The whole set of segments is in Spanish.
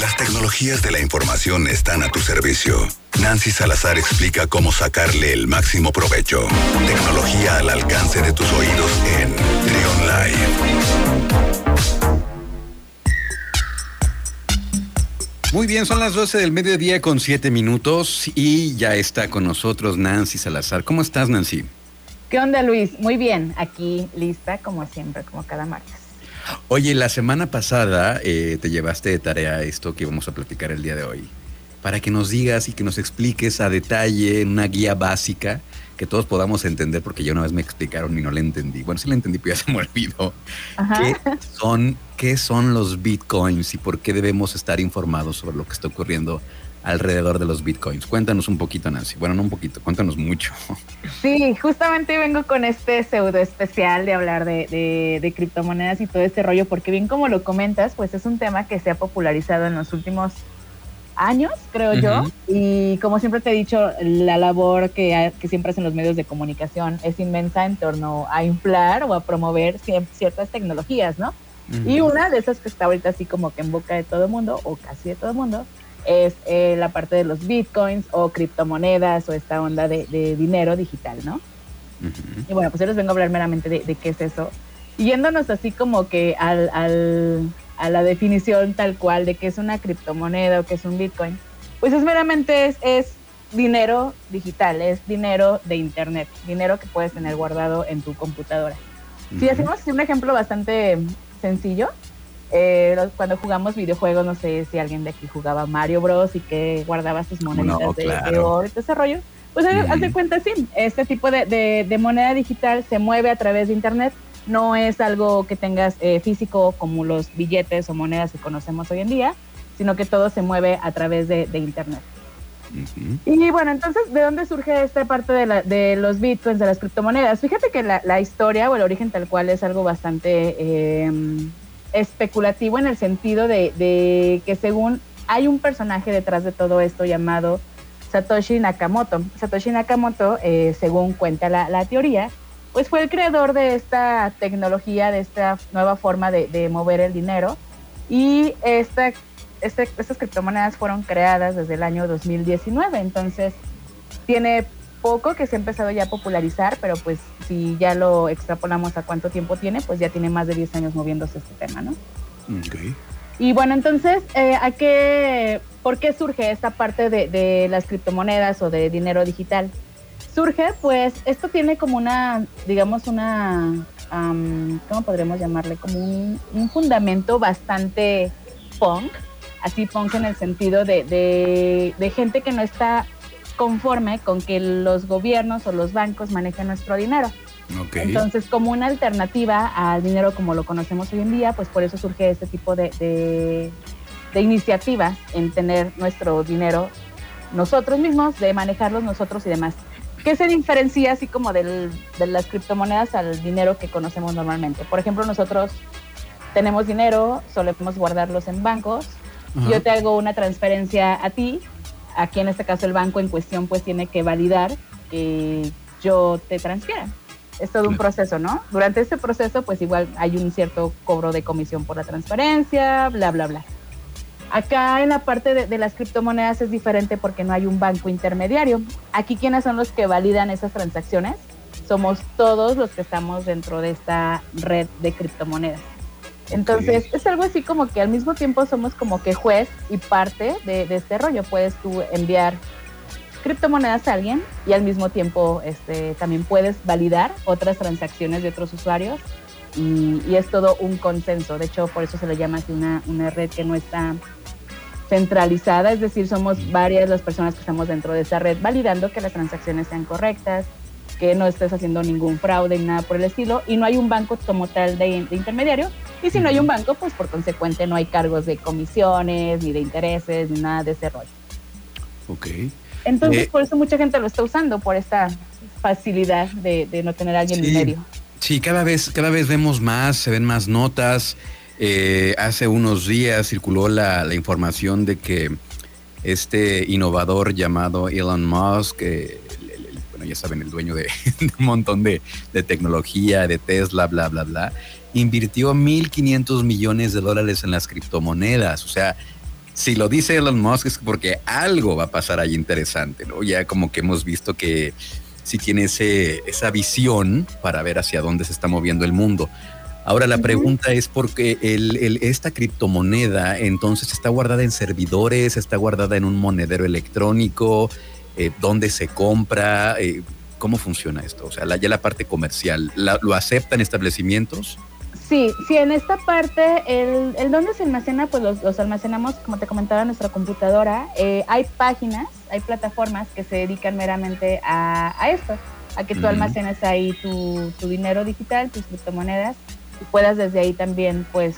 Las tecnologías de la información están a tu servicio. Nancy Salazar explica cómo sacarle el máximo provecho. Tecnología al alcance de tus oídos en Trion Live. Muy bien, son las 12 del mediodía con 7 minutos y ya está con nosotros Nancy Salazar. ¿Cómo estás, Nancy? ¿Qué onda, Luis? Muy bien, aquí lista como siempre, como cada martes. Oye, la semana pasada eh, te llevaste de tarea esto que vamos a platicar el día de hoy, para que nos digas y que nos expliques a detalle en una guía básica que todos podamos entender, porque ya una vez me explicaron y no le entendí. Bueno, sí le entendí, pero ya se me olvidó. ¿Qué son, ¿Qué son los bitcoins y por qué debemos estar informados sobre lo que está ocurriendo alrededor de los bitcoins. Cuéntanos un poquito, Nancy. Bueno, no un poquito, cuéntanos mucho. Sí, justamente vengo con este pseudo especial de hablar de, criptomonedas y todo este rollo, porque bien como lo comentas, pues es un tema que se ha popularizado en los últimos años, creo yo. Y como siempre te he dicho, la labor que, que, siempre hacen los medios de comunicación es inmensa en torno a inflar o a promover ciertas tecnologías, ¿no? Y una de esas que está ahorita así como que en boca de todo el mundo, o casi de todo el mundo, es eh, la parte de los bitcoins o criptomonedas o esta onda de, dinero digital, ¿no? Y bueno, pues yo les vengo a hablar meramente de, qué es eso. yéndonos así como que al, a la definición tal cual de qué es una criptomoneda o qué es un bitcoin, pues es meramente es, dinero digital, es dinero de internet, dinero que puedes tener guardado en tu computadora. Si hacemos un ejemplo bastante sencillo, eh, cuando jugamos videojuegos, no sé si alguien de aquí jugaba Mario Bros. y que guardaba sus moneditas de, oro y todo ese rollo. Pues haz de cuenta, sí, este tipo de, moneda digital se mueve a través de Internet. No es algo que tengas eh, físico como los billetes o monedas que conocemos hoy en día, sino que todo se mueve a través de, Internet. Y bueno, entonces, ¿de dónde surge esta parte de, los bitcoins, de las criptomonedas? Fíjate que la, historia o el origen tal cual es algo bastante eh, especulativo en el sentido de, que según hay un personaje detrás de todo esto llamado Satoshi Nakamoto. Satoshi Nakamoto, eh, según cuenta la, teoría, pues fue el creador de esta tecnología, de esta nueva forma de, mover el dinero. Y esta, este, estas criptomonedas fueron creadas desde el año 2019. Entonces, tiene poco que se ha empezado ya a popularizar, pero pues si ya lo extrapolamos a cuánto tiempo tiene, pues ya tiene más de 10 años moviéndose este tema, ¿no? Okay. Y bueno, entonces, eh, ¿a qué, ¿por qué surge esta parte de, las criptomonedas o de dinero digital? Surge, pues, esto tiene como una, digamos, una, ¿cómo podríamos llamarle? Como un, fundamento bastante punk, así punk en el sentido de, de gente que no está conforme con que los gobiernos o los bancos manejen nuestro dinero. Entonces, como una alternativa al dinero como lo conocemos hoy en día, pues por eso surge este tipo de, de, iniciativas en tener nuestro dinero nosotros mismos, de manejarlos nosotros y demás. ¿Qué se diferencia así como de las criptomonedas al dinero que conocemos normalmente? Por ejemplo, nosotros tenemos dinero, solemos guardarlos en bancos. Yo te hago una transferencia a ti, aquí en este caso el banco en cuestión pues tiene que validar que yo te transfiera. Es todo un proceso, ¿no? Durante este proceso pues igual hay un cierto cobro de comisión por la transferencia, bla, bla, bla. Acá en la parte de, las criptomonedas es diferente porque no hay un banco intermediario. Aquí quiénes son los que validan esas transacciones? Somos todos los que estamos dentro de esta red de criptomonedas. Entonces, es algo así como que al mismo tiempo somos como que juez y parte de, este rollo. Puedes tú enviar criptomonedas a alguien y al mismo tiempo este, también puedes validar otras transacciones de otros usuarios y, es todo un consenso. De hecho, por eso se le llama así una, una red que no está centralizada, es decir, somos varias las personas que estamos dentro de esa red validando que las transacciones sean correctas, que no estés haciendo ningún fraude ni nada por el estilo, y no hay un banco como tal de, intermediario, y si no hay un banco, pues por consecuente no hay cargos de comisiones, ni de intereses, ni nada de ese rollo. Ok. Entonces, eh, por eso mucha gente lo está usando, por esta facilidad de, no tener a alguien en medio. Sí, cada vez, cada vez vemos más, se ven más notas. Eh, hace unos días circuló la, la, información de que este innovador llamado Elon Musk, eh, ya saben, el dueño de, un montón de, tecnología, de Tesla, bla, bla, bla, invirtió 1.500 millones de dólares en las criptomonedas. O sea, si lo dice Elon Musk es porque algo va a pasar ahí interesante, ¿no? Ya como que hemos visto que si tiene ese, esa visión para ver hacia dónde se está moviendo el mundo. Ahora la pregunta es por qué el, esta criptomoneda entonces está guardada en servidores, está guardada en un monedero electrónico, eh, dónde se compra, eh, cómo funciona esto, o sea, ya la parte comercial, ¿lo aceptan establecimientos? Sí, sí, en esta parte, el, el dónde se almacena, pues los, almacenamos, como te comentaba, en nuestra computadora. Eh, hay páginas, hay plataformas que se dedican meramente a, esto, a que tú almacenes ahí tu, dinero digital, tus criptomonedas, y puedas desde ahí también, pues,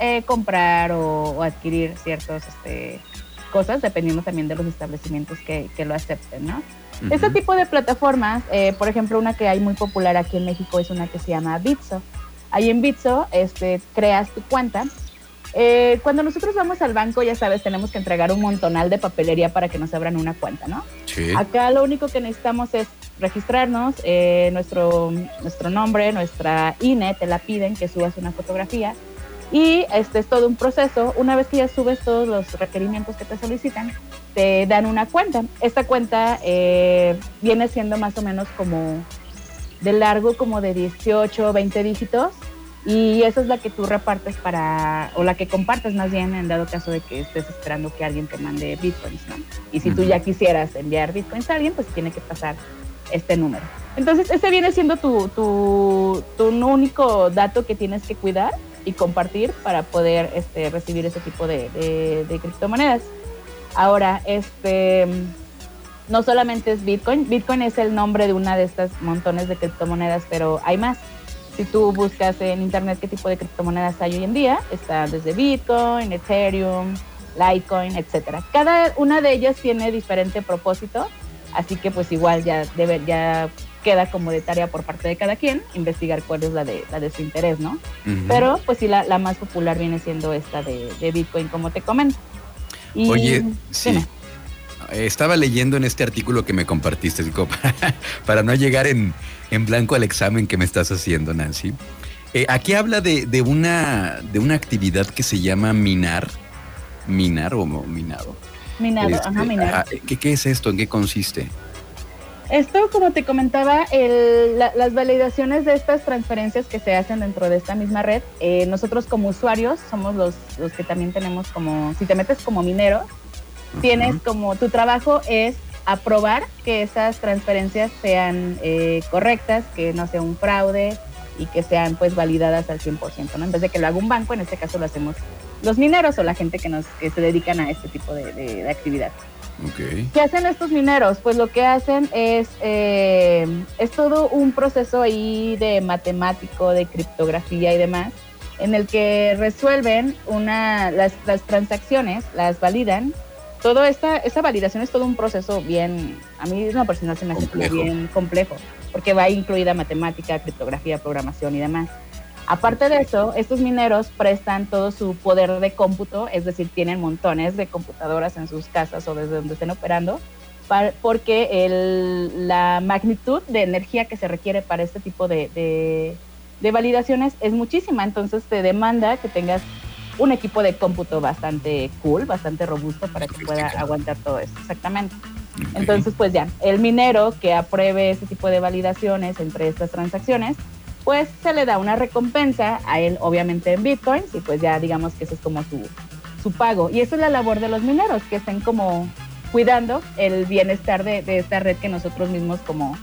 eh, comprar o, adquirir ciertas este, cosas, dependiendo también de los establecimientos que, lo acepten, ¿no? Este tipo de plataformas, eh, por ejemplo, una que hay muy popular aquí en México es una que se llama Bitso. Ahí en Bitso este, creas tu cuenta. Eh, cuando nosotros vamos al banco, ya sabes, tenemos que entregar un montonal de papelería para que nos abran una cuenta, ¿no? Sí. Acá lo único que necesitamos es registrarnos, eh, nuestro, nuestro nombre, nuestra INE, te la piden que subas una fotografía y este es todo un proceso. Una vez que ya subes todos los requerimientos que te solicitan, te dan una cuenta. Esta cuenta eh, viene siendo más o menos como de largo como de 18 o 20 dígitos y esa es la que tú repartes para, o la que compartes más bien en dado caso de que estés esperando que alguien te mande bitcoins, ¿no? Y si tú ya quisieras enviar bitcoins a alguien, pues tiene que pasar este número. Entonces, ese viene siendo tu, tu, tu único dato que tienes que cuidar y compartir para poder este, recibir ese tipo de, de, de criptomonedas. Ahora, este no solamente es Bitcoin, Bitcoin es el nombre de una de estas montones de criptomonedas, pero hay más. Si tú buscas en internet qué tipo de criptomonedas hay hoy en día, está desde Bitcoin, Ethereum, Litecoin, etcétera. Cada una de ellas tiene diferente propósito, así que pues igual ya debe, ya queda como de tarea por parte de cada quien investigar cuál es la de, la de su interés, ¿no? Pero pues sí, la, más popular viene siendo esta de, Bitcoin, como te comento. Oye, sí. Estaba leyendo en este artículo que me compartiste, para, no llegar en, blanco al examen que me estás haciendo, Nancy. Eh, aquí habla de, una, de una actividad que se llama minar. Minar o minado. Minado, ajá, este, minar. ¿qué, es esto? ¿En qué consiste? Esto, como te comentaba, las validaciones de estas transferencias que se hacen dentro de esta misma red, eh, nosotros como usuarios somos los, los que también tenemos como, si te metes como minero, tienes como tu trabajo es aprobar que esas transferencias sean eh, correctas, que no sea un fraude y que sean pues validadas al 100%, ¿no? En vez de que lo haga un banco, en este caso lo hacemos los mineros o la gente que, nos, que se dedican a este tipo de, actividad. Okay. ¿Qué hacen estos mineros? Pues lo que hacen es, eh, es todo un proceso ahí de matemático, de criptografía y demás, en el que resuelven una, las, las transacciones, las validan toda esta, esta validación es todo un proceso bien, a mí es una personal se me hace bien complejo, porque va incluida matemática, criptografía, programación y demás. Aparte de eso, estos mineros prestan todo su poder de cómputo, es decir, tienen montones de computadoras en sus casas o desde donde estén operando, porque el, la magnitud de energía que se requiere para este tipo de, de, de validaciones es muchísima, entonces te demanda que tengas un equipo de cómputo bastante cool, bastante robusto para que pueda aguantar todo esto, exactamente. Entonces, pues ya, el minero que apruebe ese tipo de validaciones entre estas transacciones, pues se le da una recompensa a él, obviamente en bitcoins, y pues ya digamos que eso es como su, su pago. Y esa es la labor de los mineros, que estén como cuidando el bienestar de, esta red que nosotros mismos como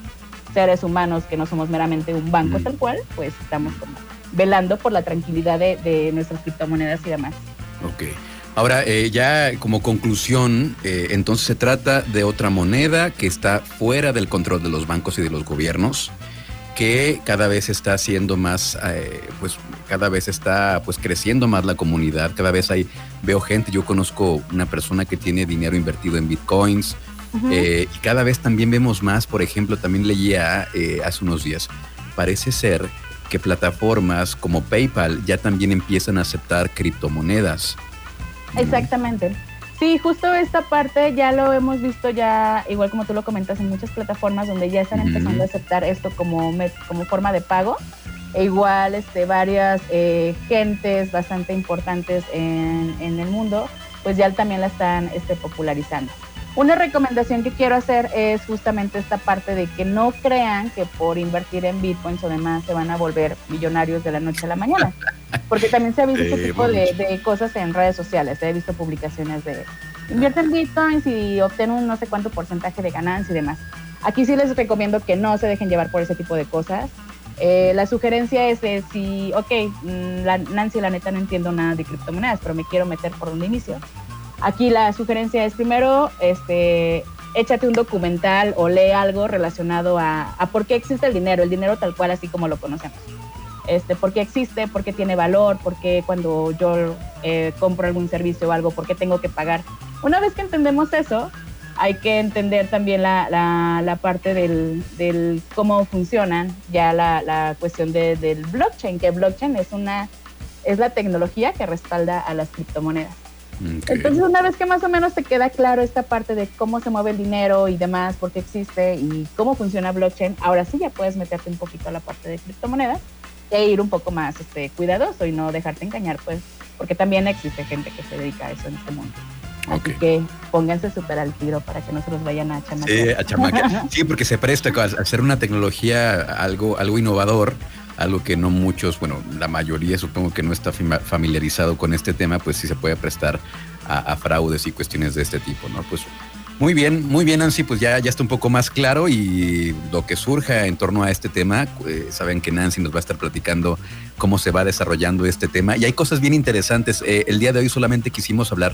seres humanos, que no somos meramente un banco tal cual, pues estamos como velando por la tranquilidad de, nuestras criptomonedas y demás. Ok. Ahora, eh, ya como conclusión, eh, entonces se trata de otra moneda que está fuera del control de los bancos y de los gobiernos, que cada vez está siendo más, eh, pues cada vez está pues creciendo más la comunidad, cada vez hay, veo gente, yo conozco una persona que tiene dinero invertido en bitcoins, y cada vez también vemos más, por ejemplo, también leía hace unos días, parece ser que plataformas como PayPal ya también empiezan a aceptar criptomonedas. Exactamente. Sí, justo esta parte ya lo hemos visto ya, igual como tú lo comentas, en muchas plataformas donde ya están empezando a aceptar esto como, como forma de pago. E igual este, varias eh, gentes bastante importantes en, en, el mundo pues ya también la están este, popularizando. Una recomendación que quiero hacer es justamente esta parte de que no crean que por invertir en bitcoins o demás se van a volver millonarios de la noche a la mañana. Porque también se ha visto este tipo de, cosas en redes sociales. He visto publicaciones de invierte en bitcoins y obtén un no sé cuánto porcentaje de ganancia y demás. Aquí sí les recomiendo que no se dejen llevar por ese tipo de cosas. Eh, la sugerencia es de si, ok, mm, la, Nancy, la neta no entiendo nada de criptomonedas, pero me quiero meter por un inicio Aquí la sugerencia es primero, este, échate un documental o lee algo relacionado a, por qué existe el dinero, el dinero tal cual así como lo conocemos. Este, por qué existe, por qué tiene valor, por qué cuando yo eh, compro algún servicio o algo, por qué tengo que pagar. Una vez que entendemos eso, hay que entender también la, la, parte del, cómo funcionan ya la, la cuestión de, del blockchain, que blockchain es, una, es la tecnología que respalda a las criptomonedas. Entonces, una vez que más o menos te queda claro esta parte de cómo se mueve el dinero y demás, por qué existe y cómo funciona blockchain, ahora sí ya puedes meterte un poquito a la parte de criptomonedas e ir un poco más este, cuidadoso y no dejarte engañar, pues, porque también existe gente que se dedica a eso en este mundo. Así que pónganse súper al tiro para que no se los vayan a chamacar. Sí, sí, porque se presta a hacer una tecnología algo, algo innovador algo que no muchos, bueno, la mayoría supongo que no está familiarizado con este tema, pues sí se puede prestar a, fraudes y cuestiones de este tipo, ¿no? Pues muy bien, muy bien, Nancy, pues ya, ya está un poco más claro y lo que surja en torno a este tema, eh, saben que Nancy nos va a estar platicando cómo se va desarrollando este tema y hay cosas bien interesantes. Eh, el día de hoy solamente quisimos hablar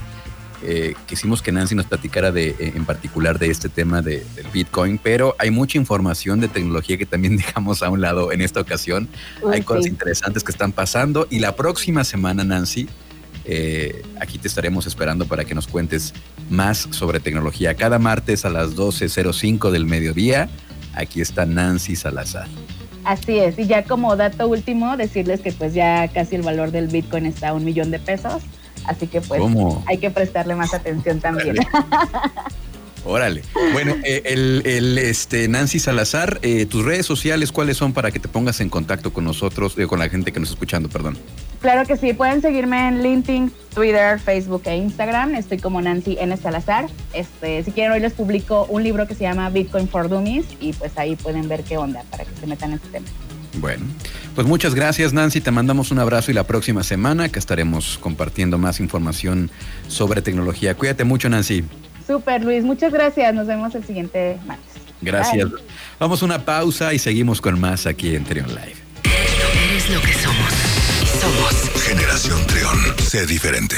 eh, quisimos que Nancy nos platicara de, eh, en particular de este tema de, del Bitcoin, pero hay mucha información de tecnología que también dejamos a un lado en esta ocasión. hay cosas interesantes que están pasando y la próxima semana, Nancy, eh, aquí te estaremos esperando para que nos cuentes más sobre tecnología. Cada martes a las 12.05 del mediodía, aquí está Nancy Salazar. Así es, y ya como dato último, decirles que pues ya casi el valor del Bitcoin está a un millón de pesos. Así que pues hay que prestarle más atención también. Órale. Bueno, eh, el, este, Nancy Salazar, eh, tus redes sociales, ¿cuáles son para que te pongas en contacto con nosotros, eh, con la gente que nos está escuchando, perdón? Claro que sí, pueden seguirme en LinkedIn, Twitter, Facebook e Instagram. Estoy como Nancy N. Salazar. Este, si quieren, hoy les publico un libro que se llama Bitcoin for Dummies y pues ahí pueden ver qué onda para que se metan en este tema. Bueno, pues muchas gracias Nancy, te mandamos un abrazo y la próxima semana que estaremos compartiendo más información sobre tecnología. Cuídate mucho Nancy. Super Luis, muchas gracias, nos vemos el siguiente martes. Gracias. Vamos a una pausa y seguimos con más aquí en Trion Live. Eres lo que somos. Somos Generación Trion. Sé diferente.